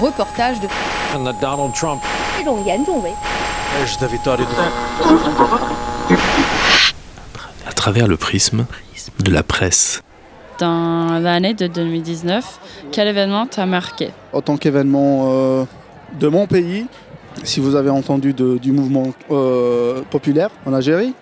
Reportage de Donald Trump. À travers le prisme de la presse. Dans l'année de 2019, quel événement t'a marqué? En tant qu'événement euh, de mon pays, si vous avez entendu du mouvement euh, populaire en Algérie,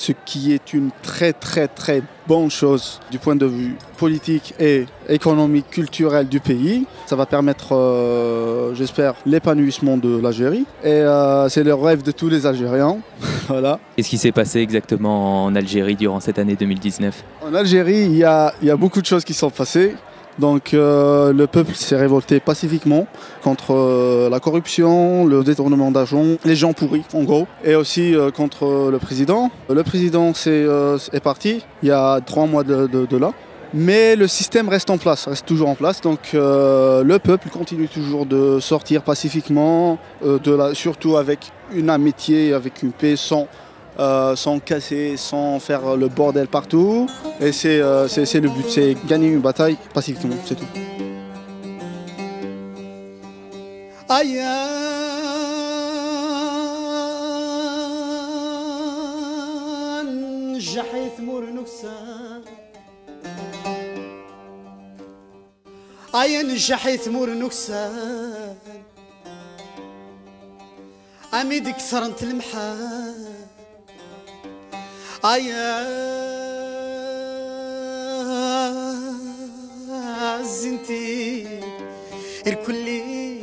ce qui est une très très très bonne chose du point de vue politique et économique, culturel du pays. Ça va permettre, euh, j'espère, l'épanouissement de l'Algérie. Et euh, c'est le rêve de tous les Algériens. voilà. Qu'est-ce qui s'est passé exactement en Algérie durant cette année 2019 En Algérie, il y a, il y a beaucoup de choses qui sont passées. Donc euh, le peuple s'est révolté pacifiquement contre euh, la corruption, le détournement d'argent, les gens pourris en gros, et aussi euh, contre le président. Le président euh, est parti il y a trois mois de, là. Mais le système reste en place, reste toujours en place. Donc le peuple continue toujours de sortir pacifiquement, surtout avec une amitié, avec une paix sans, euh, sans casser, sans faire le bordel partout. Et c'est euh, c'est- c'est le but, c'est gagner une bataille pacifiquement, c'est tout. عيان جحي ثمور نكسان عيان جحي ثمور نكسان عميد كثرنت المحال عيان زنتي الكلي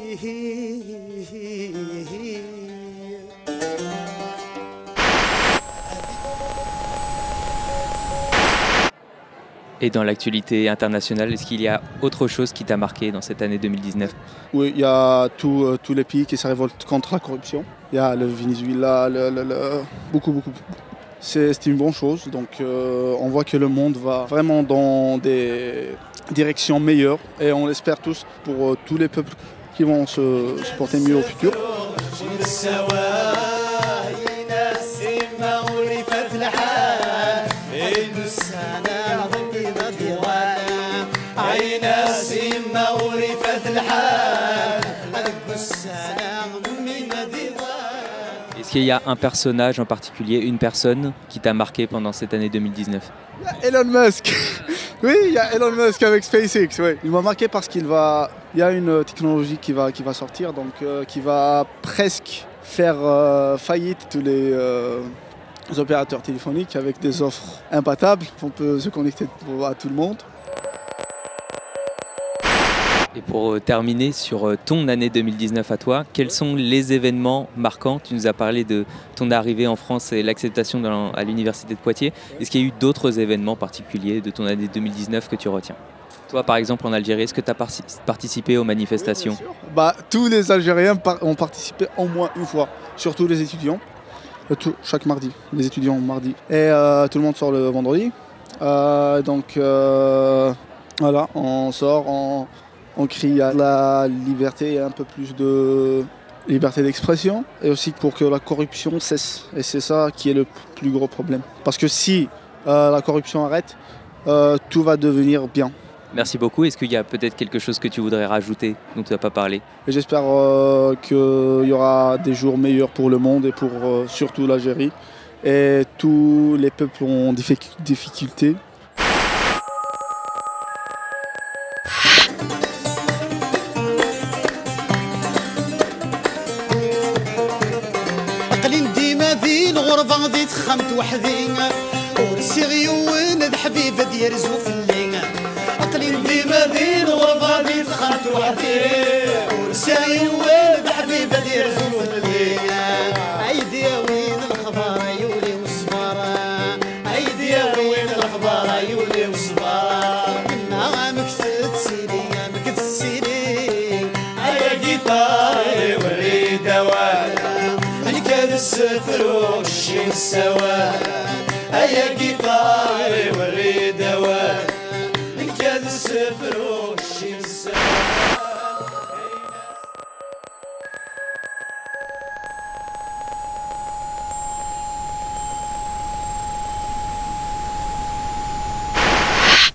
Et dans l'actualité internationale, est-ce qu'il y a autre chose qui t'a marqué dans cette année 2019 Oui, il y a tout, euh, tous les pays qui se révoltent contre la corruption. Il y a le Venezuela, le, le- le- beaucoup, beaucoup. C'est c'est une bonne chose. Donc euh, on voit que le monde va vraiment dans des directions meilleures et on l'espère tous pour euh, tous les peuples qui vont se, se porter mieux au futur. Est-ce qu'il y a un personnage en particulier, une personne qui t'a marqué pendant cette année 2019 Elon Musk Oui, il y a Elon Musk avec SpaceX. ouais. Il m'a marqué parce qu'il va. Il y a une technologie qui va, sortir, euh, qui va presque faire euh, faillite tous les, euh, opérateurs téléphoniques avec des offres imbattables. On peut se connecter à tout le monde. Et pour euh, terminer sur euh, ton année 2019 à toi, quels sont les événements marquants? Tu nous as parlé de ton arrivée en France et l'acceptation à l'université de Poitiers. Est-ce qu'il y a eu d'autres événements particuliers de ton année 2019 que tu retiens? Toi, par exemple, en Algérie, est-ce que tu as participé aux manifestations? Bah, tous les Algériens ont participé au moins une fois, surtout les étudiants. Euh, chaque mardi, les étudiants mardi. Et tout le monde sort le vendredi. Donc voilà, on sort, on, on crie à la liberté et un peu plus de liberté d'expression. Et aussi pour que la corruption cesse. Et c'est ça qui est le plus gros problème. Parce que si euh, la corruption arrête, euh, tout va devenir bien. Merci beaucoup. Est-ce qu'il y a peut-être quelque chose que tu voudrais rajouter dont tu n'as pas parlé? J'espère euh, qu'il y aura des jours meilleurs pour le monde et pour surtout l'Algérie. Et tous les peuples ont des الغربة ذي تخمت وحدي. ورسي غيون ذ حبيبة ديال زوفلي السفروك شي سوا. هيا قطاري